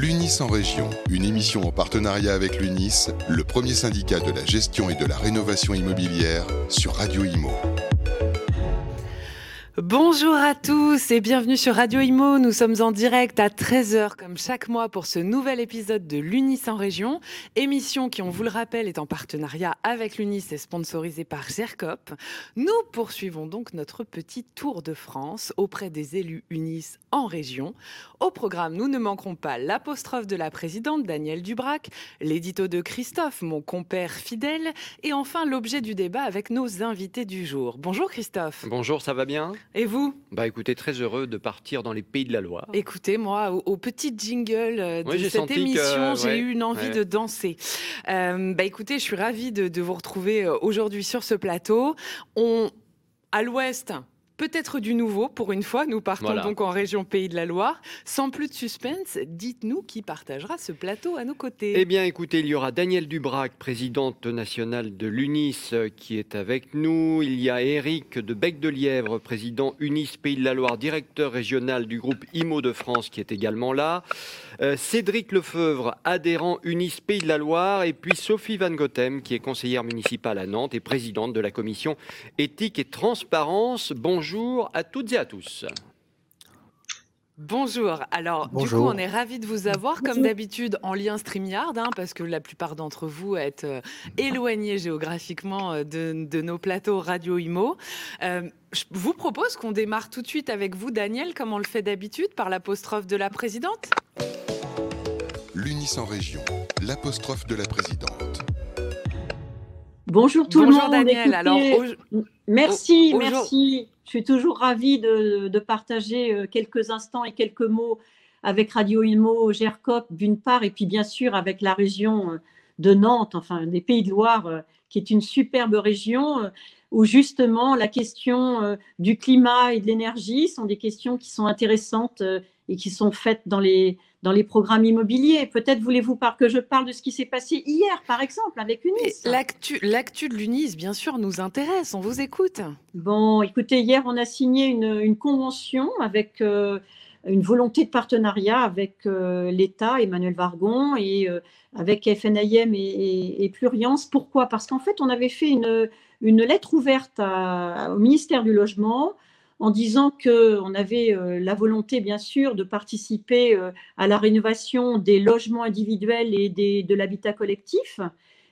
L'UNIS en région, une émission en partenariat avec l'UNIS, le premier syndicat de la gestion et de la rénovation immobilière sur Radio Imo. Bonjour à tous et bienvenue sur Radio Imo. Nous sommes en direct à 13h comme chaque mois pour ce nouvel épisode de l'UNIS en région. Émission qui, on vous le rappelle, est en partenariat avec l'UNIS et sponsorisée par GERCOP. Nous poursuivons donc notre petit tour de France auprès des élus UNIS en région. Au programme, nous ne manquerons pas l'apostrophe de la présidente Danielle Dubrac, l'édito de Christophe, mon compère fidèle, et enfin l'objet du débat avec nos invités du jour. Bonjour Christophe. Bonjour, ça va bien? Et vous Bah écoutez, très heureux de partir dans les pays de la Loire. Écoutez, moi, au, au petit jingle euh, de Oui, j'ai cette émission, j'ai ouais, eu une envie ouais. de danser. Euh, bah écoutez, je suis ravie de, de vous retrouver euh, aujourd'hui sur ce plateau. On, à l'ouest, peut-être du nouveau pour une fois. Nous partons Voilà. donc en région Pays de la Loire. Sans plus de suspense, dites-nous qui partagera ce plateau à nos côtés. Eh bien, écoutez, il y aura Danielle Dubrac, présidente nationale de l'UNIS, qui est avec nous. Il y a Eric de Bec de Lièvre, président UNIS Pays de la Loire, directeur régional du groupe IMO de France, qui est également là. Euh, Cédric Lefeuvre, adhérent UNIS Pays de la Loire. Et puis Sophie Van Gothem, qui est conseillère municipale à Nantes et présidente de la commission éthique et transparence. Bonjour à toutes et à tous. Bonjour. Alors, du Bonjour. coup, on est ravis de vous avoir, comme d'habitude, en lien StreamYard, hein, parce que la plupart d'entre vous êtes euh, éloignés géographiquement euh, de, de nos plateaux Radio Imo. Euh, je vous propose qu'on démarre tout de suite avec vous, Daniel, comme on le fait d'habitude, par l'apostrophe de la présidente. L'UNIS en région, l'apostrophe de la présidente. Bonjour tout Bonjour, le monde. Daniel. Alors, au- merci, au- au- merci. Je suis toujours ravie de, partager euh, quelques instants et quelques mots avec Radio Imo, GERCOP d'une part, et puis bien sûr avec la région euh, de Nantes, enfin des Pays de Loire, euh, qui est une superbe région où justement la question du climat et de l'énergie sont des questions qui sont intéressantes et qui sont faites dans les, dans les programmes immobiliers. Peut-être voulez-vous que je parle de ce qui s'est passé hier, par exemple, avec Unis. L'actu l'actu de l'UNIS, bien sûr, nous intéresse. On vous écoute. Bon, écoutez, hier, on a signé une, une convention avec euh, une volonté de partenariat avec euh, l'État, Emmanuel Vargon, et euh, avec FNIM et, et, et Pluriance. Pourquoi? Parce qu'en fait, on avait fait une, une lettre ouverte à- au ministère du Logement en disant qu'on avait euh, la volonté, bien sûr, de participer euh, à la rénovation des logements individuels et de l'habitat collectif,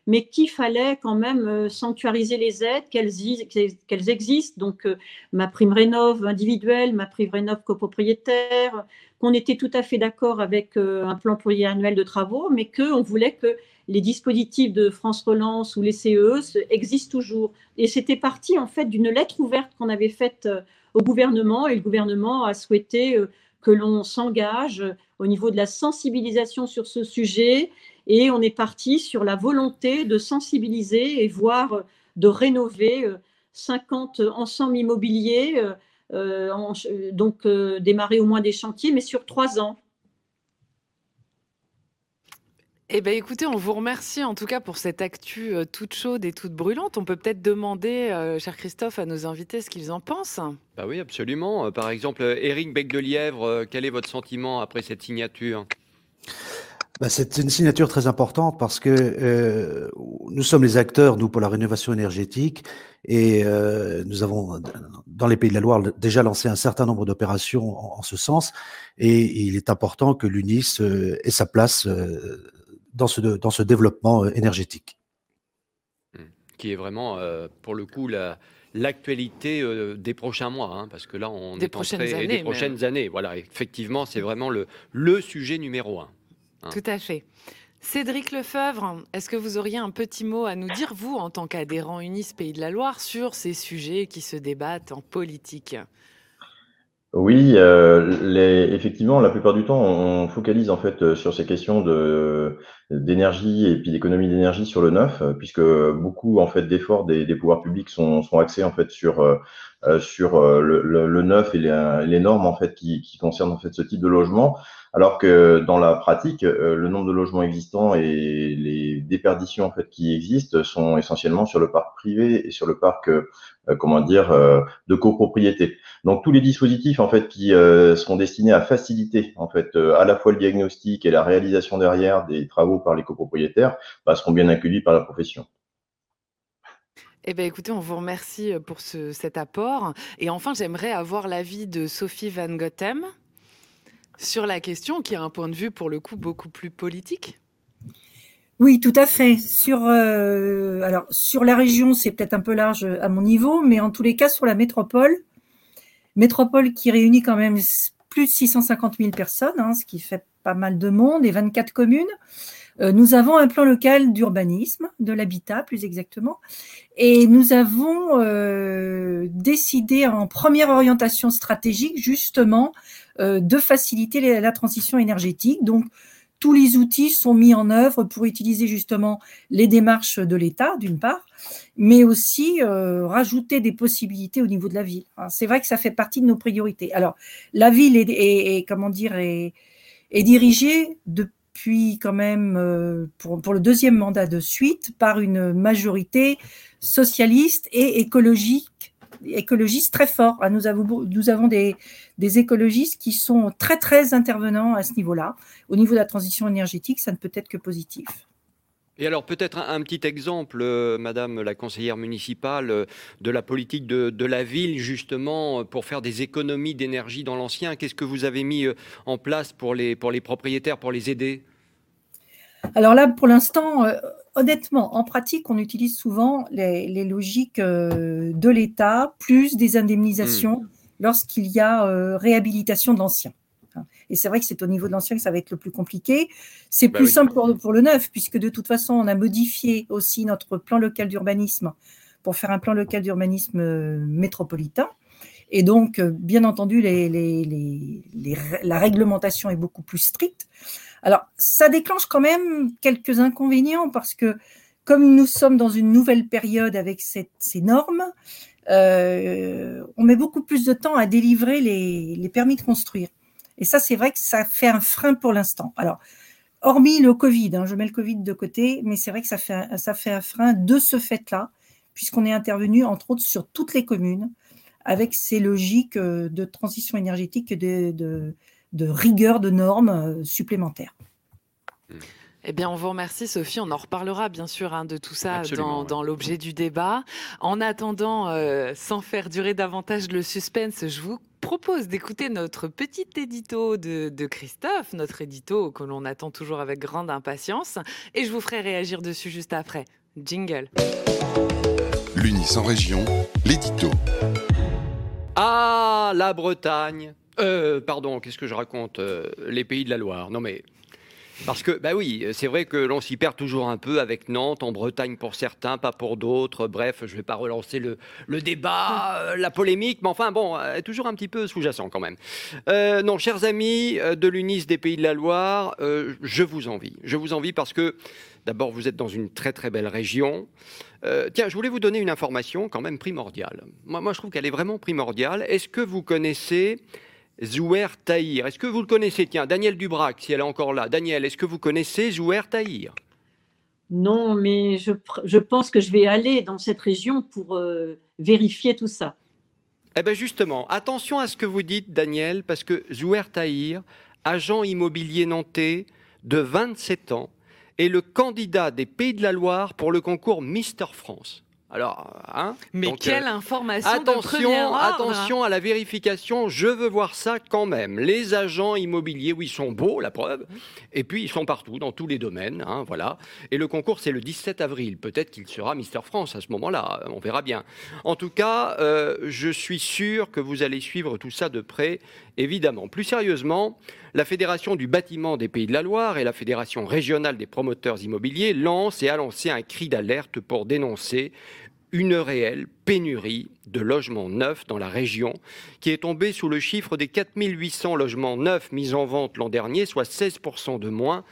mais qu'il fallait quand même euh, sanctuariser les aides, qu'elles existent, donc ma prime rénov individuelle, ma prime rénov copropriétaire, qu'on était tout à fait d'accord avec un plan pluriannuel de travaux, mais qu'on voulait que les dispositifs de France Relance ou les CE se- existent toujours. Et c'était parti en fait d'une lettre ouverte qu'on avait faite euh, au gouvernement, et le gouvernement a souhaité euh, que l'on s'engage euh, au niveau de la sensibilisation sur ce sujet, et on est parti sur la volonté de sensibiliser et voire euh, de rénover euh, 50 ensembles immobiliers, donc démarrer au moins des chantiers, mais sur trois ans. Eh bien, écoutez, on vous remercie en tout cas pour cette actu euh, toute chaude et toute brûlante. On peut peut-être demander, euh, cher Christophe, à nos invités ce qu'ils en pensent. Bah oui, absolument. Euh, Par exemple, Éric Bec de Lièvre, euh, quel est votre sentiment après cette signature? Bah, c'est une signature très importante parce que euh, nous sommes les acteurs, nous, pour la rénovation énergétique, et euh, nous avons, dans les pays de la Loire, déjà lancé un certain nombre d'opérations en, en ce sens, et il est important que l'UNIS euh, ait sa place euh, dans, ce, dans ce développement euh, énergétique. Qui est vraiment, euh, pour le coup, la- l'actualité euh, des prochains mois, hein, parce que là, on Des est prochaines entré- années des prochaines années. Voilà, effectivement, c'est vraiment le, le sujet numéro un. Hein. Tout à fait. Cédric Lefebvre, est-ce que vous auriez un petit mot à nous dire, vous, en tant qu'adhérent UNIS Pays de la Loire, sur ces sujets qui se débattent en politique? Oui, euh, les- effectivement, la plupart du temps, on focalise en fait euh, sur ces questions de d'énergie et puis d'économie d'énergie sur le neuf, puisque beaucoup en fait d'efforts des, pouvoirs publics sont, axés en fait sur sur le, le, neuf et les, les, normes en fait qui, qui concernent en fait ce type de logement. Alors que dans la pratique, euh, le nombre de logements existants et les déperditions en qui existent sont essentiellement sur le parc privé et sur le parc, euh, comment dire, euh, de copropriété. Donc tous les dispositifs en fait qui sont destinés à faciliter en fait à la fois le diagnostic et la réalisation derrière des travaux par les copropriétaires bah, seront bien accueillis par la profession. Eh bien, écoutez, on vous remercie pour ce, cet apport. Et enfin, j'aimerais avoir l'avis de Sophie Van Gothem sur la question qui a un point de vue pour le coup beaucoup plus politique oui, tout à fait. Sur, euh, alors, sur la région, c'est peut-être un peu large à mon niveau, mais en tous les cas, sur la métropole, métropole qui réunit quand même plus de 650 000 personnes, hein, ce qui fait pas mal de monde, et 24 communes, euh, nous avons un plan local d'urbanisme, de l'habitat plus exactement, et nous avons euh, décidé en première orientation stratégique justement euh, de faciliter la transition énergétique. Donc, tous les outils sont mis en œuvre pour utiliser justement les démarches de l'État, d'une part, mais aussi euh, rajouter des possibilités au niveau de la ville. C'est vrai que ça fait partie de nos priorités. Alors, la ville est, comment dire, est, dirigée depuis quand même euh, pour, le deuxième mandat de suite par une majorité socialiste et écologique écologistes très forts. Nous avons, des écologistes qui sont très, très intervenants à ce niveau-là. Au niveau de la transition énergétique, ça ne peut être que positif. Et alors peut-être un, petit exemple, euh, Madame la conseillère municipale, euh, de la politique de, de, la ville justement euh, pour faire des économies d'énergie dans l'ancien. Qu'est-ce que vous avez mis en place pour les, pour les propriétaires, pour les aider? Alors là, pour l'instant, honnêtement, en pratique, on utilise souvent les, logiques euh, de l'État plus des indemnisations hmm. lorsqu'il y a euh, réhabilitation de l'ancien. Et c'est vrai que c'est au niveau de l'ancien que ça va être le plus compliqué. C'est bah plus simple pour, le neuf, puisque de toute façon, on a modifié aussi notre plan local d'urbanisme pour faire un plan local d'urbanisme euh, métropolitain. Et donc, bien entendu, la réglementation est beaucoup plus stricte. Alors, ça déclenche quand même quelques inconvénients parce que comme nous sommes dans une nouvelle période avec ces normes, euh, on met beaucoup plus de temps à délivrer les, permis de construire. Et ça, c'est vrai que ça fait un frein pour l'instant. Alors, hormis le Covid, hein, je mets le Covid de côté, mais c'est vrai que ça fait, un, ça fait un frein de ce fait-là, puisqu'on est intervenu, entre autres, sur toutes les communes, avec ces logiques euh, de transition énergétique et de de rigueur de normes euh, supplémentaires. Eh bien, on vous remercie, Sophie. On en reparlera, bien sûr, hein, de tout ça dans, l'objet du débat. En attendant, euh, sans faire durer davantage le suspense, je vous propose d'écouter notre petit édito de, de, Christophe, notre édito que l'on attend toujours avec grande impatience. Et je vous ferai réagir dessus juste après. Jingle. L'Unis en région, l'édito. Ah, la Bretagne euh, pardon, qu'est-ce que je raconte euh, Les pays de la Loire? Non mais parce que, bah oui, c'est vrai que l'on s'y perd toujours un peu avec Nantes, en Bretagne pour certains, pas pour d'autres. Bref, je ne vais pas relancer le, débat, euh, la polémique, mais enfin, bon, toujours un petit peu sous-jacent quand même. non, chers amis de l'UNIS des Pays de la Loire, je vous envie. Je vous envie parce que, d'abord, vous êtes dans une très très belle région. tiens, je voulais vous donner une information quand même primordiale. Moi, moi je trouve qu'elle est vraiment primordiale. Est-ce que vous connaissez Zouer Tahir. Est-ce que vous le connaissez? Tiens, Daniel Dubrac, si elle est encore là. Daniel, est-ce que vous connaissez Zouer Tahir? Non, mais je, pense que je vais aller dans cette région pour euh, vérifier tout ça. Eh bien justement, attention à ce que vous dites, Daniel, parce que Zouer Tahir, agent immobilier nantais de 27 ans, est le candidat des Pays de la Loire pour le concours Mister France. Alors, hein Mais quelle euh, information Attention, attention à la vérification. Je veux voir ça quand même. Les agents immobiliers, oui, ils sont beaux, la preuve. Et puis ils sont partout, dans tous les domaines, hein, voilà. Et le concours, c'est le 17 avril. Peut-être qu'il sera Mister France à ce moment-là. On verra bien. En tout cas, euh, je suis sûr que vous allez suivre tout ça de près, évidemment. Plus sérieusement, la Fédération du bâtiment des Pays de la Loire et la Fédération régionale des promoteurs immobiliers lancent et a lancé un cri d'alerte pour dénoncer une réelle pénurie de logements neufs dans la région, qui est tombée sous le chiffre des 4800 logements neufs mis en vente l'an dernier, soit 16% de moins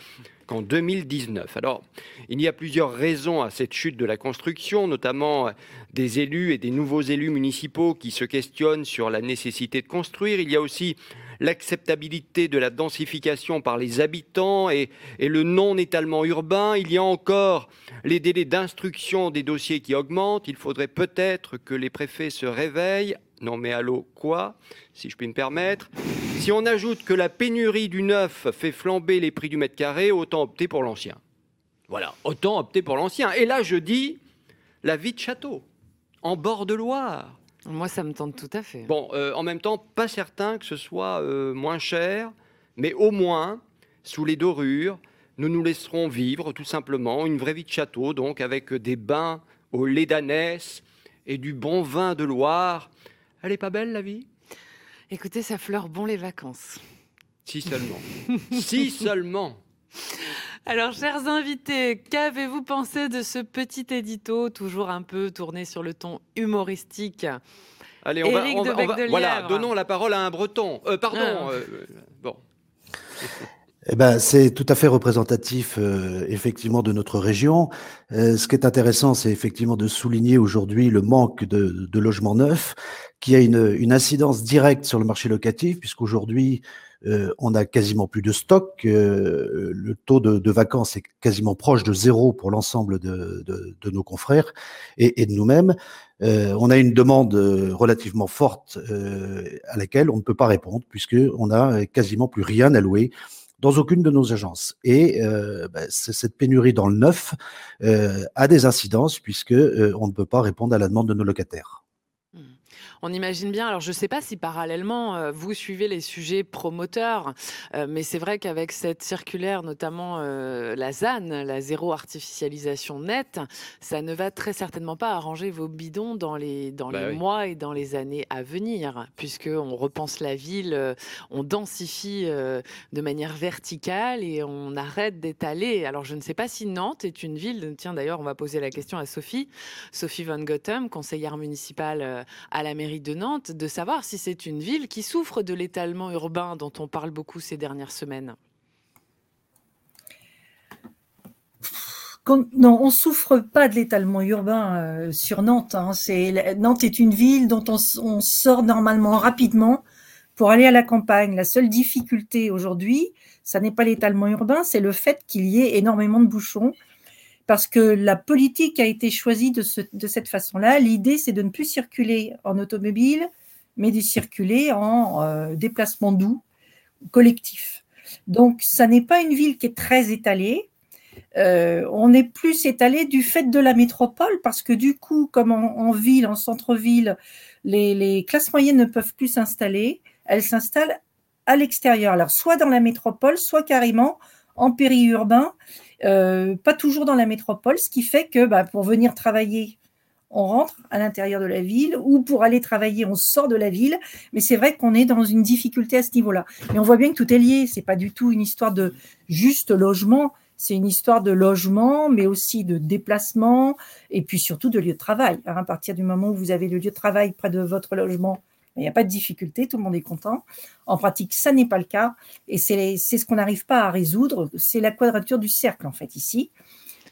qu'en 2019. Alors, il y a plusieurs raisons à cette chute de la construction, notamment des élus et des nouveaux élus municipaux qui se questionnent sur la nécessité de construire. Il y a aussi l'acceptabilité de la densification par les habitants et, le non-étalement urbain. Il y a encore les délais d'instruction des dossiers qui augmentent. Il faudrait peut-être que les préfets se réveillent. Non mais allô, quoi Si je puis me permettre. Si on ajoute que la pénurie du neuf fait flamber les prix du mètre carré, autant opter pour l'ancien. Voilà, autant opter pour l'ancien. Et là, je dis la vie de château, en bord de Loire, moi, ça me tente tout à fait. Bon, euh, en même temps, pas certain que ce soit euh, moins cher, mais au moins, sous les dorures, nous nous laisserons vivre tout simplement une vraie vie de château, donc avec des bains au lait d'ânesse et du bon vin de Loire. Elle est pas belle la vie? Écoutez, ça fleure bon les vacances. Si seulement. si seulement. Alors, chers invités, qu'avez-vous pensé de ce petit édito, toujours un peu tourné sur le ton humoristique? Allez, on va, voilà, donnons la parole à un Breton. Euh, pardon. Ah. Euh, bon. Eh ben, c'est tout à fait représentatif, euh, effectivement, de notre région. ce qui est intéressant, c'est effectivement de souligner aujourd'hui le manque de, de logements neufs, qui a une, une, incidence directe sur le marché locatif, puisqu'aujourd'hui, euh, on a quasiment plus de stock. Euh, le taux de, vacances est quasiment proche de zéro pour l'ensemble de, nos confrères et, de nous-mêmes. Euh, on a une demande relativement forte à laquelle on ne peut pas répondre puisque on a quasiment plus rien à louer dans aucune de nos agences. Et bah, cette pénurie dans le neuf a des incidences puisque on ne peut pas répondre à la demande de nos locataires on imagine bien. Alors, je ne sais pas si parallèlement, euh, vous suivez les sujets promoteurs, euh, mais c'est vrai qu'avec cette circulaire, notamment euh, la ZAN, la zéro artificialisation nette, ça ne va très certainement pas arranger vos bidons dans les, dans bah les mois et dans les années à venir, puisqu'on repense la ville, on densifie de manière verticale et on arrête d'étaler. Alors, je ne sais pas si Nantes est une ville, tiens d'ailleurs, on va poser la question à Sophie, Sophie Van Gotham, conseillère municipale à la mairie de Nantes de savoir si c'est une ville qui souffre de l'étalement urbain dont on parle beaucoup ces dernières semaines. non, on souffre pas de l'étalement urbain euh, sur Nantes. Hein. Nantes est une ville dont on, sort normalement rapidement pour aller à la campagne. La seule difficulté aujourd'hui, ça n'est pas l'étalement urbain, c'est le fait qu'il y ait énormément de bouchons parce que la politique a été choisie de, cette façon-là. L'idée, c'est de ne plus circuler en automobile, mais de circuler en euh, déplacement doux, collectif. Donc, ça n'est pas une ville qui est très étalée. Euh, on est plus étalé du fait de la métropole, parce que du coup, comme en, ville, en centre-ville, les, les, classes moyennes ne peuvent plus s'installer, elles s'installent à l'extérieur. Alors, soit dans la métropole, soit carrément en périurbain, pas toujours dans la métropole, ce qui fait que bah, pour venir travailler, on rentre à l'intérieur de la ville, ou pour aller travailler, on sort de la ville. Mais c'est vrai qu'on est dans une difficulté à ce niveau-là. Mais on voit bien que tout est lié. C'est pas du tout une histoire de juste logement. C'est une histoire de logement, mais aussi de déplacement, et puis surtout de lieu de travail. à partir du moment où vous avez le lieu de travail près de votre logement, il n'y a pas de difficulté, tout le monde est content. En pratique, ça n'est pas le cas. Et c'est ce qu'on n'arrive pas à résoudre. C'est la quadrature du cercle, en fait, ici.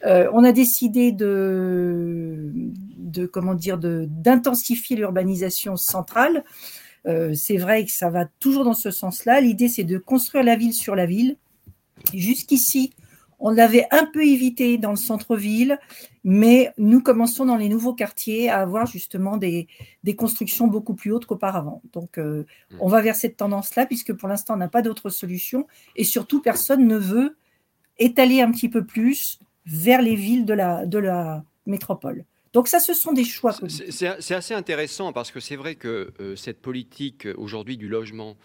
Euh, on a décidé de, de comment dire, d'intensifier l'urbanisation centrale. Euh, c'est vrai que ça va toujours dans ce sens-là. L'idée, c'est de construire la ville sur la ville. Jusqu'ici, on l'avait un peu évité dans le centre-ville, mais nous commençons dans les nouveaux quartiers à avoir justement des, constructions beaucoup plus hautes qu'auparavant. Donc, euh, mmh. on va vers cette tendance-là, puisque pour l'instant, on n'a pas d'autre solution. Et surtout, personne ne veut étaler un petit peu plus vers les villes de la, de la métropole. Donc ça, ce sont des choix. C'est assez intéressant parce que c'est vrai que euh, cette politique aujourd'hui du logement, euh,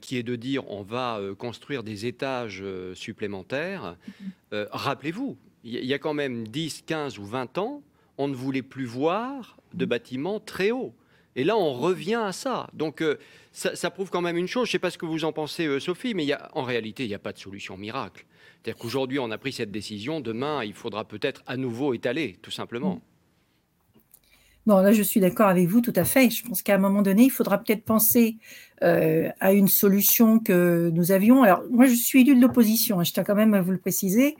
qui est de dire on va euh, construire des étages euh, supplémentaires. Rappelez-vous, il y, a quand même 10, 15 ou 20 ans, on ne voulait plus voir de bâtiments très hauts. Et là, on revient à ça. Donc, ça, prouve quand même une chose. Je ne sais pas ce que vous en pensez, Sophie, mais en réalité, il n'y a pas de solution miracle. C'est-à-dire qu'aujourd'hui, on a pris cette décision. Demain, il faudra peut-être à nouveau étaler, tout simplement. Non, là, je suis d'accord avec vous tout à fait. Je pense qu'à un moment donné, il faudra peut-être penser euh, à une solution que nous avions. Alors, moi, je suis élu de l'opposition, hein, je tiens quand même à vous le préciser.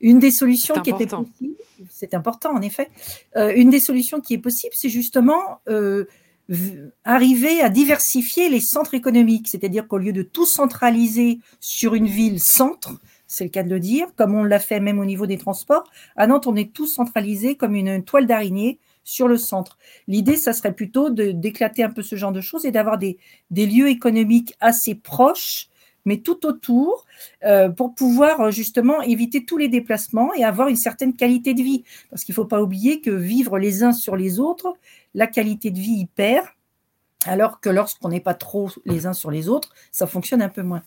Une des solutions qui était possible, c'est important en effet, euh, une des solutions qui est possible, c'est justement euh, arriver à diversifier les centres économiques, c'est-à-dire qu'au lieu de tout centraliser sur une ville centre, c'est le cas de le dire, comme on l'a fait même au niveau des transports, à Nantes, on est tout centralisé comme une toile d'araignée sur le centre. L'idée, ça serait plutôt d'éclater un peu ce genre de choses et d'avoir des, lieux économiques assez proches, mais tout autour, euh, pour pouvoir euh, justement éviter tous les déplacements et avoir une certaine qualité de vie. Parce qu'il ne faut pas oublier que vivre les uns sur les autres, la qualité de vie y perd, alors que lorsqu'on n'est pas trop les uns sur les autres, ça fonctionne un peu moins.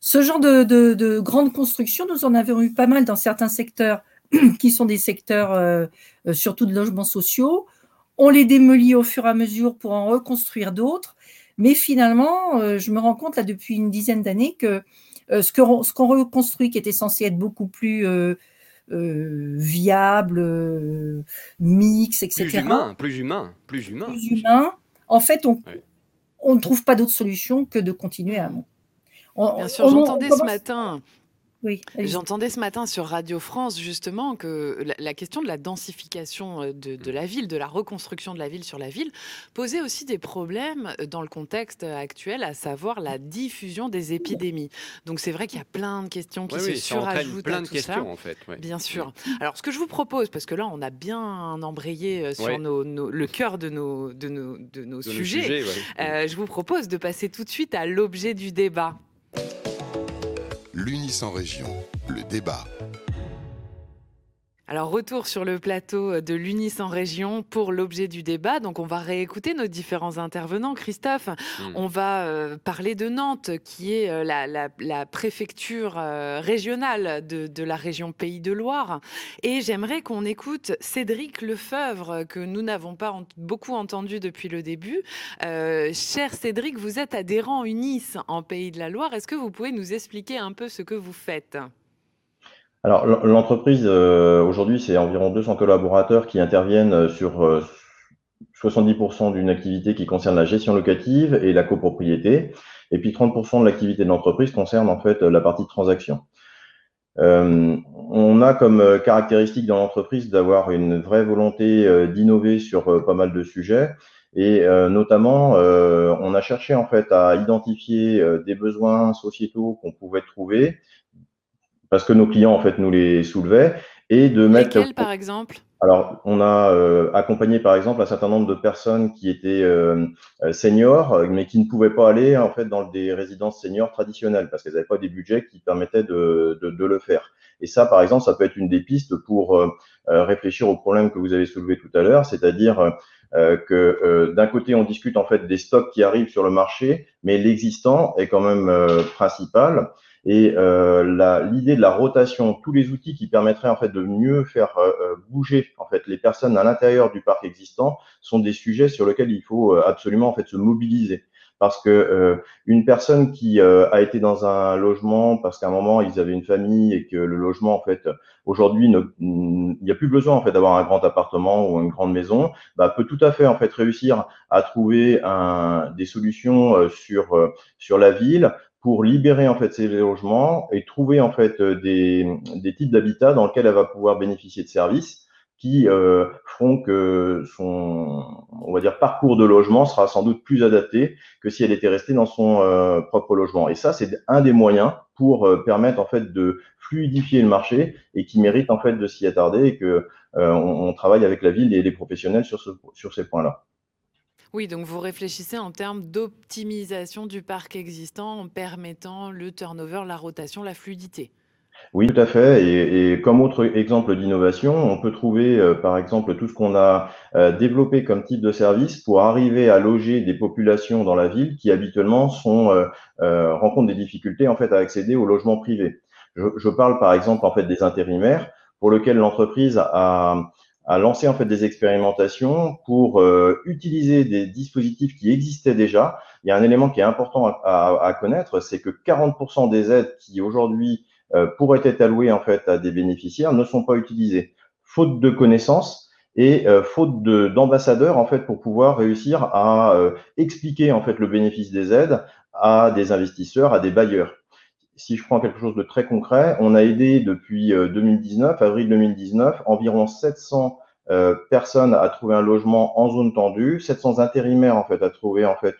Ce genre de, de grandes constructions, nous en avons eu pas mal dans certains secteurs qui sont des secteurs euh, euh, surtout de logements sociaux. On les démolit au fur et à mesure pour en reconstruire d'autres. Mais finalement, euh, je me rends compte là depuis une dizaine d'années que ce qu'on ce qu'on reconstruit, qui était censé être beaucoup plus viable, mix, etc. Plus humain, plus humain, plus humain. Plus humain. En fait, on, on ne trouve pas d'autre solution que de continuer à. Bien sûr, j'entendais ce matin J'entendais ce matin sur Radio France justement que la, question de la densification euh, de, la ville, de la reconstruction de la ville sur la ville, posait aussi des problèmes euh, dans le contexte actuel, à savoir la diffusion des épidémies. Donc c'est vrai qu'il y a plein de questions qui se surajoutent plein de questions, En fait, Bien sûr. Alors ce que je vous propose, parce que là on a bien embrayé euh, sur le cœur de nos, de nos, de nos sujets, je vous propose de passer tout de suite à l'objet du débat l'Unis en région, le débat. Alors, retour sur le plateau de l'UNIS en région pour l'objet du débat. Donc, on va réécouter nos différents intervenants. Christophe, hmm. on va euh, parler de Nantes, qui est euh, la, préfecture euh, régionale de, la région Pays de Loire. Et j'aimerais qu'on écoute Cédric Lefeuvre, que nous n'avons pas beaucoup entendu depuis le début. cher Cédric, vous êtes adhérent UNIS en Pays de la Loire. Est-ce que vous pouvez nous expliquer un peu ce que vous faites? Alors, l'entreprise, euh, aujourd'hui, c'est environ 200 collaborateurs qui interviennent euh, sur 70% euh, d'une activité qui concerne la gestion locative et la copropriété. Et puis 30% de l'activité de l'entreprise concerne en fait la partie transaction. on a comme caractéristique dans l'entreprise d'avoir une vraie volonté d'innover sur pas mal de sujets. Et notamment, on a cherché en fait à identifier des besoins sociétaux qu'on pouvait trouver parce que nos clients en fait nous les soulevaient et de mettre. Lesquels, par exemple? Alors, on a euh, accompagné par exemple un certain nombre de personnes qui étaient euh, euh, seniors, mais qui ne pouvaient pas aller en fait dans des résidences seniors traditionnelles parce qu'elles n'avaient pas des budgets qui permettaient de, de, de, le faire. Et ça, par exemple, ça peut être une des pistes pour réfléchir au problème que vous avez soulevé tout à l'heure, c'est-à-dire que d'un côté, on discute en fait des stocks qui arrivent sur le marché, mais l'existant est quand même principal. Et euh, l'idée de la rotation, tous les outils qui permettraient en fait de mieux faire euh, euh, bouger en fait les personnes à l'intérieur du parc existant sont des sujets sur lesquels il faut euh, absolument en fait se mobiliser. Parce que une personne qui a été dans un logement parce qu'à un moment ils avaient une famille et que le logement en fait aujourd'hui il n'y a plus besoin en fait d'avoir un grand appartement ou une grande maison, bah, peut tout à fait en fait réussir à trouver un, des solutions sur sur la ville pour libérer en fait ces logements et trouver en fait euh, des, types d'habitat dans lesquels elle va pouvoir bénéficier de services qui euh, feront que son on va dire parcours de logement sera sans doute plus adapté que si elle était restée dans son euh, propre logement. Et ça, c'est un des moyens pour euh, permettre en fait de fluidifier le marché et qui mérite en fait de s'y attarder et que on, travaille avec la ville et les professionnels sur, ce, sur ces points-là. Oui, donc vous réfléchissez en termes d'optimisation du parc existant en permettant le turnover, la rotation, la fluidité. Oui, tout à fait. Et, comme autre exemple d'innovation, on peut trouver euh, par exemple tout ce qu'on a euh, développé comme type de service pour arriver à loger des populations dans la ville qui habituellement sont, euh, rencontrent des difficultés en fait à accéder au logement privé. Je, je, parle par exemple en fait des intérimaires pour lesquels l'entreprise a a lancé en fait des expérimentations pour euh, utiliser des dispositifs qui existaient déjà. Il y a un élément qui est important à, connaître, c'est que 40% des aides qui aujourd'hui euh, pourraient être allouées en fait à des bénéficiaires ne sont pas utilisées, faute de connaissances et euh, faute d'ambassadeurs en fait pour pouvoir réussir à expliquer en fait le bénéfice des aides à des investisseurs, à des bailleurs. Si je prends quelque chose de très concret, on a aidé depuis 2019, euh, avril 2019, environ 700 personnes à trouver un logement en zone tendue, 700 intérimaires en fait à trouver en fait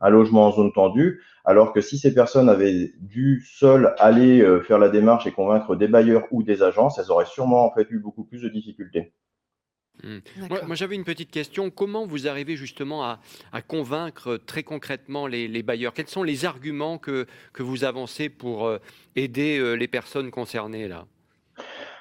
un logement en zone tendue, alors que si ces personnes avaient dû seules aller faire la démarche et convaincre des bailleurs ou des agences, elles auraient sûrement en fait eu beaucoup plus de difficultés. Mmh. Moi, j'avais une petite question. Comment vous arrivez justement à, convaincre très concrètement les, bailleurs? Quels sont les arguments que, que vous avancez pour euh, aider euh, les personnes concernées là?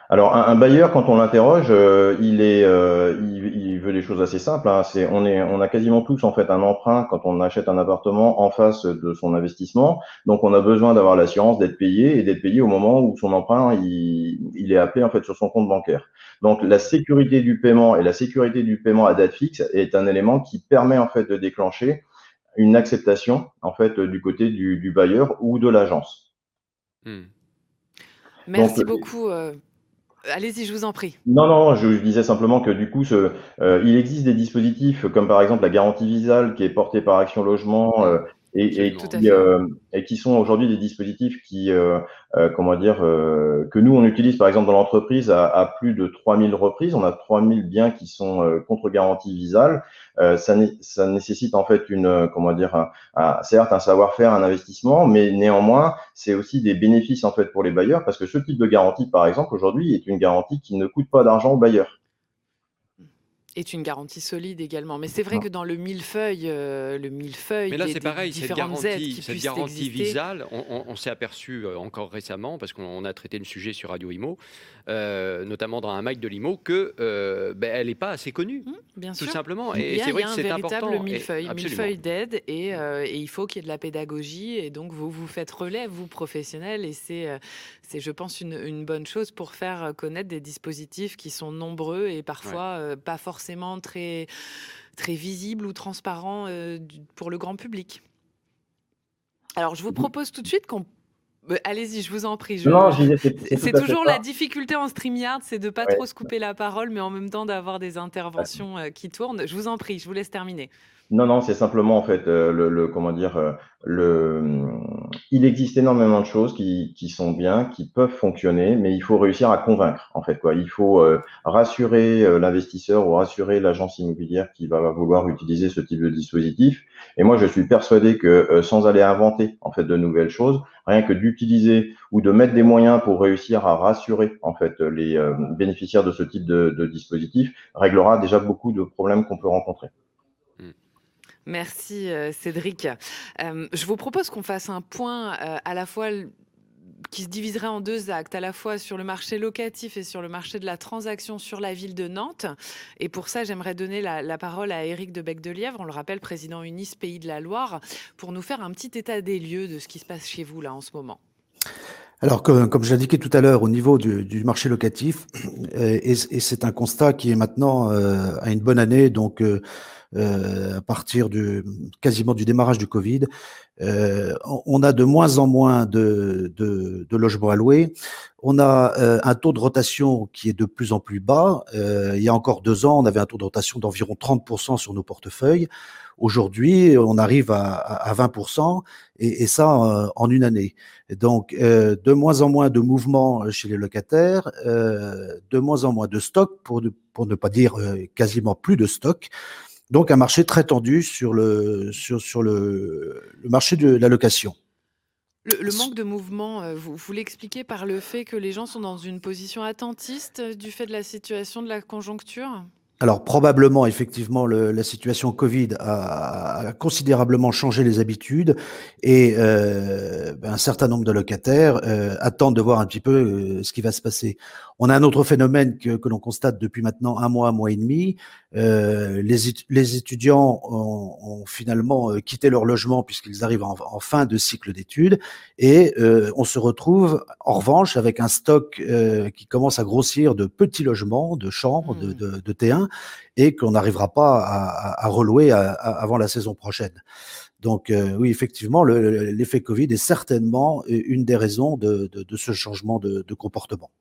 Alors un, bailleur, quand on l'interroge, euh, il est, il, veut des choses assez simples. Hein. C'est, on est, on a quasiment tous en fait un emprunt quand on achète un appartement en face de son investissement. Donc on a besoin d'avoir l'assurance d'être payé et d'être payé au moment où son emprunt il, il est appelé en fait sur son compte bancaire. Donc la sécurité du paiement et la sécurité du paiement à date fixe est un élément qui permet en fait de déclencher une acceptation en fait du côté du, bailleur ou de l'agence. Hmm. Merci beaucoup. Euh, allez-y, je vous en prie. Non, non, je disais simplement que du coup, ce, euh, il existe des dispositifs comme par exemple la garantie visale qui est portée par Action Logement, euh, et, qui, euh, et, qui, sont aujourd'hui des dispositifs qui, euh, euh, comment dire, que nous on utilise par exemple dans l'entreprise à, à, plus de 3000 reprises. On a 3000 biens qui sont contre garantie visale. ça, ça, nécessite en fait une, comment dire, un, certes un savoir-faire, un investissement, mais néanmoins c'est aussi des bénéfices en fait pour les bailleurs parce que ce type de garantie, par exemple, aujourd'hui est une garantie qui ne coûte pas d'argent aux bailleurs est une garantie solide également. Mais c'est vrai que dans le millefeuille, euh, le millefeuille, mais là c'est pareil, cette garantie, cette garantie visale, on, s'est aperçu euh, encore récemment parce qu'on a traité le sujet sur Radio Imo, euh, notamment dans un mic de Limo, que ben, elle n'est pas assez connue, mmh, bien tout simplement. Et c'est vrai que c'est important. Il y a un véritable millefeuille, millefeuille d'aide, et, et, il faut qu'il y ait de la pédagogie. Et donc vous vous faites relais, vous professionnels, et c'est, c'est je pense une, une, bonne chose pour faire connaître des dispositifs qui sont nombreux et parfois pas forcément très, très visible ou transparent euh, pour le grand public. Alors, je vous propose tout de suite qu'on Allez-y, je vous en prie. C'est toujours la difficulté en StreamYard, c'est de pas trop se couper la parole, mais en même temps d'avoir des interventions euh, qui tournent. Je vous en prie, je vous laisse terminer. Non, non, c'est simplement en fait euh, le, comment dire euh, le. Il existe énormément de choses qui, qui sont bien, qui peuvent fonctionner, mais il faut réussir à convaincre en fait quoi. Il faut euh, rassurer l'investisseur ou rassurer l'agence immobilière qui va vouloir utiliser ce type de dispositif. Et moi, je suis persuadé que sans aller inventer en fait de nouvelles choses, rien que d'utiliser ou de mettre des moyens pour réussir à rassurer en fait les bénéficiaires de ce type de dispositif réglera déjà beaucoup de problèmes qu'on peut rencontrer. Merci euh, Cédric. Euh, je vous propose qu'on fasse un point euh, à la fois qui se diviserait en deux actes, à la fois sur le marché locatif et sur le marché de la transaction sur la ville de Nantes. Et pour ça, j'aimerais donner la, parole à Éric de Bec de Lièvre, on le rappelle, président Unis Pays de la Loire, pour nous faire un petit état des lieux de ce qui se passe chez vous là en ce moment. Alors, comme, comme je tout à l'heure, au niveau du, marché locatif, et, c'est un constat qui est maintenant à une bonne année, donc à partir du quasiment du démarrage du Covid. Euh, on a de moins en moins de, de, de logements louer. On a euh, un taux de rotation qui est de plus en plus bas. il y a encore deux ans, on avait un taux de rotation d'environ 30% sur nos portefeuilles. Aujourd'hui, on arrive à, à 20% et, et ça en une année. Donc, de moins en moins de mouvements chez les locataires, de moins en moins de stock, pour, pour ne pas dire quasiment plus de stock. Donc un marché très tendu sur le, sur, sur le, le marché de la location. Le, manque de mouvement, euh, vous, vous l'expliquez par le fait que les gens sont dans une position attentiste euh, du fait de la situation de la conjoncture? Alors probablement, effectivement, le, la situation Covid a, a, considérablement changé les habitudes et euh, ben, un certain nombre de locataires euh, attendent de voir un petit peu euh, ce qui va se passer. On a un autre phénomène que, que l'on constate depuis maintenant un mois, un mois et demi. Euh, les, les, étudiants ont, ont, finalement euh, quitté leur logement puisqu'ils arrivent en, en, fin de cycle d'études et on se retrouve en revanche avec un stock qui commence à grossir de petits logements, de chambres, de, mmh. de, de T1 et qu'on n'arrivera pas à, à, relouer avant la saison prochaine. Donc euh, oui, effectivement, l'effet Covid est certainement une des raisons de, ce changement de, comportement.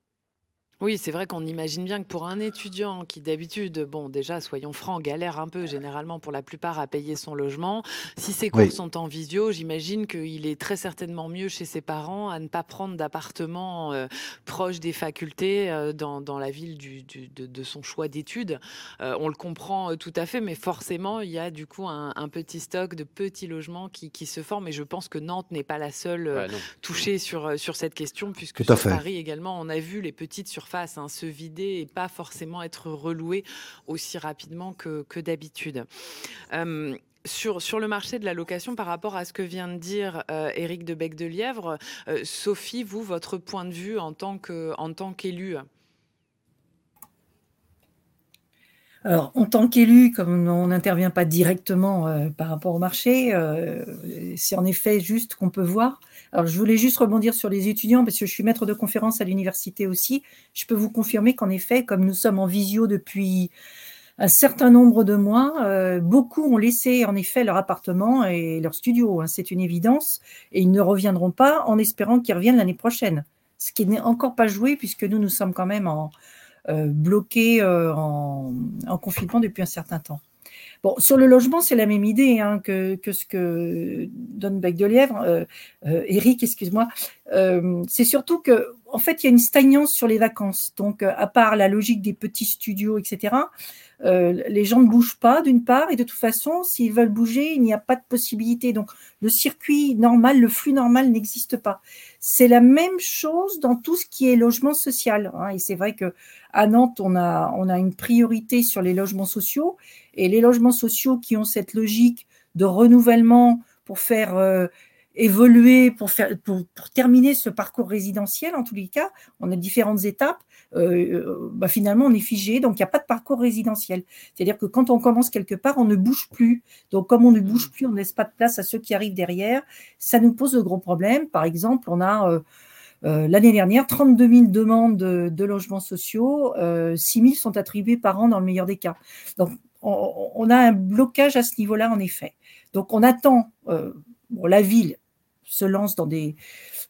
Oui, c'est vrai qu'on imagine bien que pour un étudiant qui d'habitude, bon déjà soyons francs, galère un peu généralement pour la plupart à payer son logement, si ses cours Oui. sont en visio, j'imagine qu'il est très certainement mieux chez ses parents à ne pas prendre d'appartement euh, proche des facultés euh, dans, dans la ville du, du- de, de son choix d'études. Euh, on le comprend euh, tout à fait, mais forcément il y a du coup un, un petit stock de petits logements qui, qui se forment et je pense que Nantes n'est pas la seule euh, Ouais, non. touché sur, euh, sur cette question, puisque Tout à sur fait. Paris également, on a vu les petites surfaces hein, se vider et pas forcément être relouées aussi rapidement que, d'habitude. Euh, sur, sur le marché de la location, par rapport à ce que vient de dire euh, Éric de Bec Lièvre, euh, Sophie, vous, votre point de vue en tant que- en tant qu'élu? En tant qu'élu, comme on n'intervient pas directement euh, par rapport au marché, euh, c'est en effet juste qu'on peut voir. Alors, je voulais juste rebondir sur les étudiants parce que je suis maître de conférence à l'université aussi. Je peux vous confirmer qu'en effet, comme nous sommes en visio depuis un certain nombre de mois, euh, beaucoup ont laissé en effet leur appartement et leur studio. hein, c'est une évidence. Et ils ne reviendront pas en espérant qu'ils reviennent l'année prochaine. Ce qui n'est encore pas joué puisque nous, nous sommes quand même en, bloqués euh, en, en confinement depuis un certain temps. Bon, sur le logement, c'est la même idée hein, que, que ce que donne Bec de Lièvre. Euh, euh, Eric, excuse-moi. Euh, c'est surtout que, en fait, il y a une stagnance sur les vacances. Donc, euh, à part la logique des petits studios, etc., euh, les gens ne bougent pas, d'une part, et de toute façon, s'ils veulent bouger, il n'y a pas de possibilité. Donc, le circuit normal, le flux normal n'existe pas. C'est la même chose dans tout ce qui est logement social. hein, et c'est vrai que à Nantes, on a, une priorité sur les logements sociaux. Et les logements sociaux qui ont cette logique de renouvellement pour faire euh, évoluer, pour, faire, pour, pour terminer ce parcours résidentiel, en tous les cas, on a différentes étapes. Euh, bah finalement, on est figé, donc il n'y a pas de parcours résidentiel. C'est-à-dire que quand on commence quelque part, on ne bouge plus. Donc, comme on ne bouge plus, on ne laisse pas de place à ceux qui arrivent derrière. Ça nous pose de gros problèmes. Par exemple, on a euh, euh, l'année dernière 32 000 demandes de, de logements sociaux, euh, 6 000 sont attribuées par an dans le meilleur des cas. Donc, on, on a un blocage à ce niveau-là, en effet. Donc, on attend, euh, bon, la ville se lance dans des,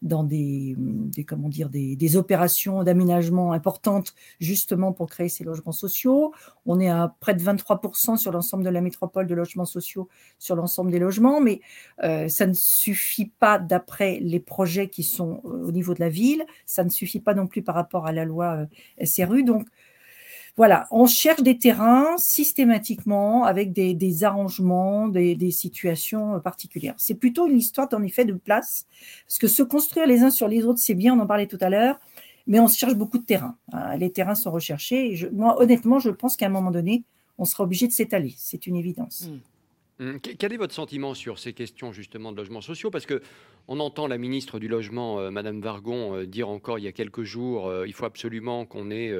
dans des, des comment dire, des, des opérations d'aménagement importantes justement pour créer ces logements sociaux. On est à près de 23% sur l'ensemble de la métropole de logements sociaux sur l'ensemble des logements, mais euh, ça ne suffit pas d'après les projets qui sont euh, au niveau de la ville, ça ne suffit pas non plus par rapport à la loi euh, SRU. Donc, voilà, on cherche des terrains systématiquement avec des, des arrangements, des, des, situations particulières. C'est plutôt une histoire, en effet, de place, parce que se construire les uns sur les autres, c'est bien, on en parlait tout à l'heure, mais on cherche beaucoup de terrains. Les terrains sont recherchés. Et je, moi, honnêtement, je pense qu'à un moment donné, on sera obligé de s'étaler. C'est une évidence. Mmh. Quel est votre sentiment sur ces questions justement de logements sociaux? Parce que on entend la ministre du logement, euh, Madame Vargon, euh, dire encore il y a quelques jours, euh, il faut absolument qu'on ait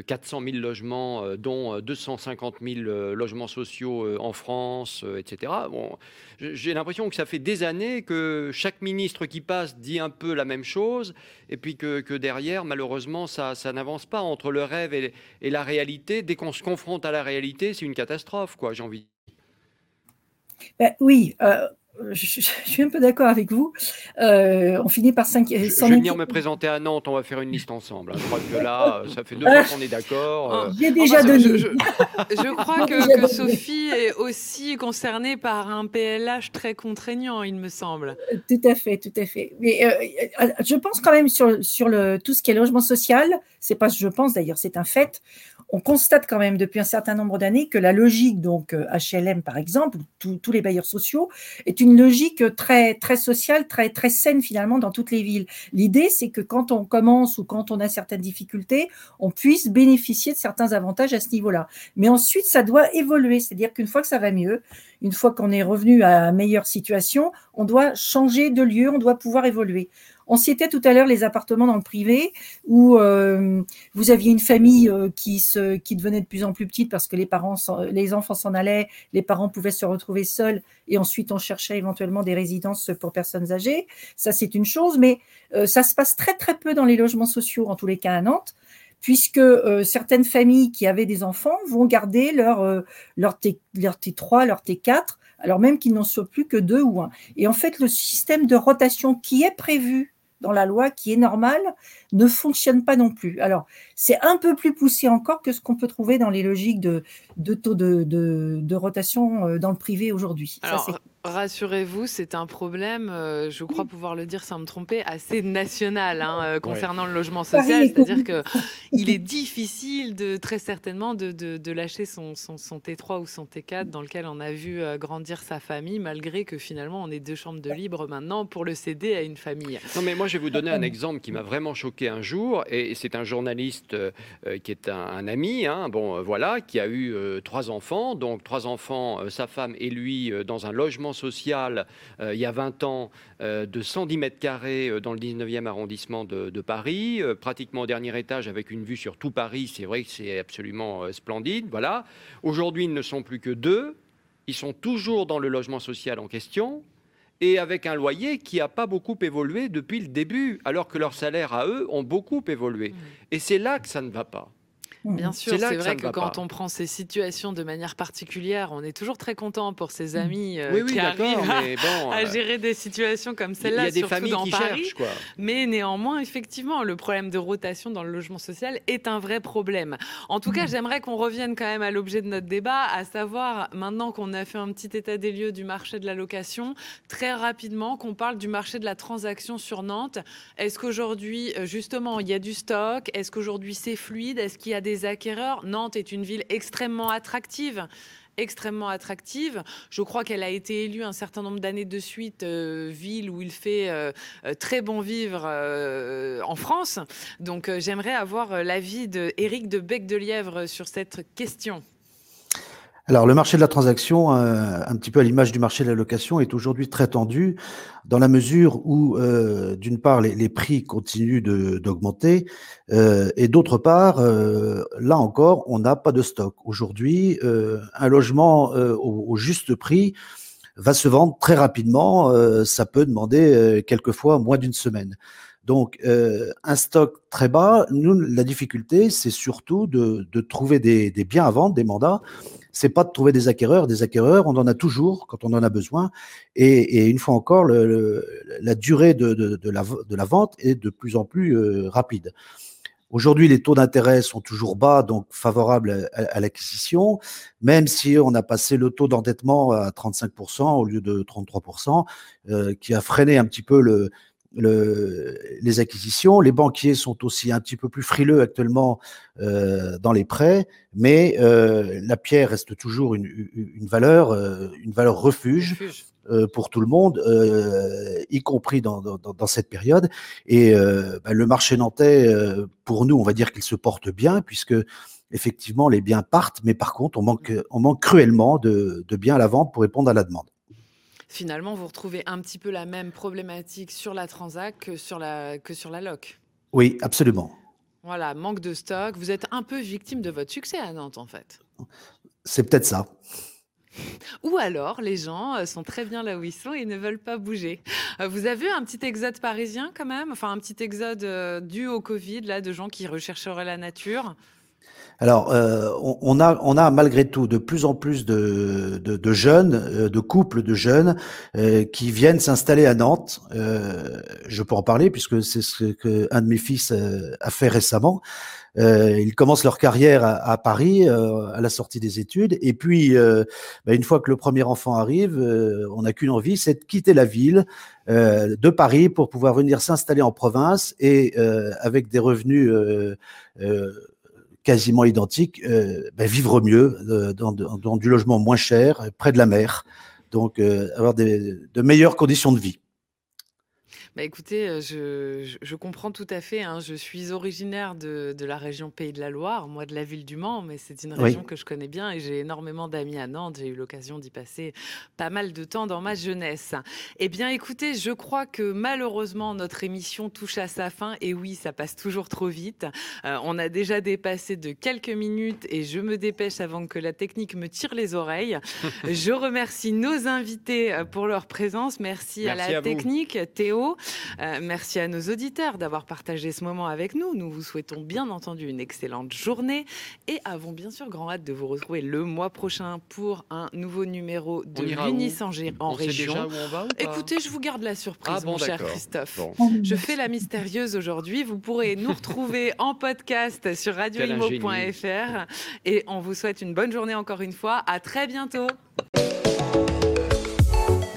400 000 logements, euh, dont 250 000 euh, logements sociaux euh, en France, etc. Bon, j'ai l'impression que ça fait des années que chaque ministre qui passe dit un peu la même chose, et puis que, derrière, malheureusement, ça, n'avance pas entre le rêve et, la réalité. Dès qu'on se confronte à la réalité, c'est une catastrophe, quoi. J'ai envie. Ben, oui. Euh je, je, suis un peu d'accord avec vous. Euh, on finit par cinq. Je, je vais venir me présenter à Nantes, on va faire une liste ensemble. Je crois que là, ça fait deux fois qu'on est d'accord. J'ai déjà enfin, donné. Je, je crois que, que Sophie est aussi concernée par un PLH très contraignant, il me semble. Tout à fait, tout à fait. Mais euh, je pense quand même sur, sur le, tout ce qui est logement social, c'est pas je pense d'ailleurs, c'est un fait. On constate quand même depuis un certain nombre d'années que la logique, donc HLM par exemple, tous les bailleurs sociaux, est une logique très très sociale, très très saine finalement dans toutes les villes. L'idée, c'est que quand on commence ou quand on a certaines difficultés, on puisse bénéficier de certains avantages à ce niveau-là. Mais ensuite, ça doit évoluer, c'est-à-dire qu'une fois que ça va mieux, une fois qu'on est revenu à une meilleure situation, on doit changer de lieu, on doit pouvoir évoluer. On citait tout à l'heure les appartements dans le privé où euh, vous aviez une famille euh, qui, se, devenait de plus en plus petite parce que les enfants s'en allaient, les parents pouvaient se retrouver seuls et ensuite on cherchait éventuellement des résidences pour personnes âgées. Ça c'est une chose, mais euh, ça se passe très très peu dans les logements sociaux, en tous les cas à Nantes puisque certaines familles qui avaient des enfants vont garder leur, leur, T, leur T3, leur T4, alors même qu'ils n'en soient plus que deux ou un. Et en fait, le système de rotation qui est prévu dans la loi qui est normal ne fonctionne pas non plus. Alors, c'est un peu plus poussé encore que ce qu'on peut trouver dans les logiques de, de taux de, de, de rotation euh, dans le privé aujourd'hui. Rassurez-vous, c'est un problème, euh, je crois pouvoir le dire sans me tromper, assez national hein, euh, concernant le logement social. C'est-à-dire qu'il est difficile de très certainement de, de, lâcher son, son, son, T3 ou son T4 dans lequel on a vu euh, grandir sa famille, malgré que finalement on est deux chambres de libre maintenant pour le céder à une famille. Non, mais moi je vais vous donner un exemple qui m'a vraiment choqué un jour, et c'est un journaliste qui est un, ami, hein, bon voilà, qui a eu trois enfants, donc trois enfants, sa femme et lui dans un logement social euh, il y a 20 ans euh, de 110 mètres carrés euh, dans le 19e arrondissement de, Paris, pratiquement au dernier étage avec une vue sur tout Paris. C'est vrai que c'est absolument splendide. Voilà. Aujourd'hui, ils ne sont plus que deux. Ils sont toujours dans le logement social en question et avec un loyer qui n'a pas beaucoup évolué depuis le début, alors que leurs salaires à eux ont beaucoup évolué. Mmh. Et c'est là que ça ne va pas. Bien mmh. sûr, c'est vrai que, quand on prend ces situations de manière particulière, on est toujours très content pour ses mmh. amis euh, qui arrivent à, euh, gérer des situations comme celle-là, surtout des familles dans Paris. Cherchent, quoi. Mais néanmoins, effectivement, le problème de rotation dans le logement social est un vrai problème. En tout cas, mmh. j'aimerais qu'on revienne quand même à l'objet de notre débat, à savoir, maintenant qu'on a fait un petit état des lieux du marché de la location, très rapidement, qu'on parle du marché de la transaction sur Nantes. Est-ce qu'aujourd'hui, euh, justement, il y a du stock? Est-ce qu'aujourd'hui, c'est fluide? Est-ce qu'il y a des acquéreurs. Nantes est une ville extrêmement attractive extrêmement attractive. Je crois qu'elle a été élue un certain nombre d'années de suite euh, ville où il fait euh, euh, très bon vivre en France. Donc j'aimerais avoir l'avis d'Éric de Bec de Lièvre sur cette question. Alors, le marché de la transaction, euh, un petit peu à l'image du marché de la location, est aujourd'hui très tendu dans la mesure où, euh, d'une part, les, prix continuent d'augmenter euh, et d'autre part, là encore, on n'a pas de stock. Aujourd'hui, un logement au, juste prix va se vendre très rapidement. ça peut demander quelquefois moins d'une semaine. Donc, un stock très bas. Nous, la difficulté, c'est surtout de, trouver des biens à vendre, des mandats c'est pas de trouver des acquéreurs. Des acquéreurs, on en a toujours quand on en a besoin. Et, une fois encore, la durée de, la, vente est de plus en plus euh, rapide. Aujourd'hui, les taux d'intérêt sont toujours bas, donc favorables à, l'acquisition, même si on a passé le taux d'endettement à 35% au lieu de 33%, euh, qui a freiné un petit peu le, le, les acquisitions. Les banquiers sont aussi un petit peu plus frileux actuellement euh, dans les prêts, mais euh, la pierre reste toujours une, une valeur, euh, une valeur refuge. Euh, pour tout le monde, euh, y compris dans, dans, dans, cette période. Et bah, le marché nantais, pour nous, on va dire qu'il se porte bien, puisque effectivement les biens partent, mais par contre, on manque, on manque cruellement de, de biens à la vente pour répondre à la demande finalement, vous retrouvez un petit peu la même problématique sur la Transac que sur la, que sur la LOC. Oui, absolument. Voilà, manque de stock. Vous êtes un peu victime de votre succès à Nantes, en fait. C'est peut-être ça. Ou alors, les gens euh, sont très bien là où ils sont et ne veulent pas bouger. Euh, vous avez un petit exode parisien quand même? Enfin, un petit exode euh, dû au Covid, là, de gens qui rechercheraient la nature? Alors, euh, on, a, on a malgré tout de plus en plus de, jeunes, euh, de couples de jeunes euh, qui viennent s'installer à Nantes. je peux en parler puisque c'est ce que un de mes fils a fait récemment. ils commencent leur carrière à, Paris à la sortie des études, et puis bah, une fois que le premier enfant arrive, on n'a qu'une envie, c'est de quitter la ville de Paris pour pouvoir venir s'installer en province et avec des revenus quasiment identique, euh, ben, vivre mieux euh, dans, dans, du logement moins cher, près de la mer, donc euh, avoir des, de meilleures conditions de vie. Bah écoutez, euh, je, je, comprends tout à fait. Hein. Je suis originaire de, de, la région Pays de la Loire, moi de la ville du Mans, mais c'est une région que je connais bien et j'ai énormément d'amis à Nantes. J'ai eu l'occasion d'y passer pas mal de temps dans ma jeunesse. Eh bien, écoutez, je crois que malheureusement notre émission touche à sa fin et oui, ça passe toujours trop vite. Euh, on a déjà dépassé de quelques minutes et je me dépêche avant que la technique me tire les oreilles. je remercie nos invités euh, pour leur présence. Merci, à la technique, Théo. Euh, merci à nos auditeurs d'avoir partagé ce moment avec nous. Nous vous souhaitons bien entendu une excellente journée et avons bien sûr grand hâte de vous retrouver le mois prochain pour un nouveau numéro de l'Unis en, en région. Écoutez, je vous garde la surprise, ah mon cher Christophe. Je fais la mystérieuse aujourd'hui. Vous pourrez nous retrouver en podcast sur radioimo.fr et on vous souhaite une bonne journée encore une fois. À très bientôt.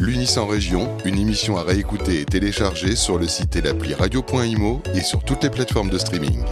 L'Unis en région, une émission à réécouter et télécharger sur le site et l'appli radio.imo et sur toutes les plateformes de streaming.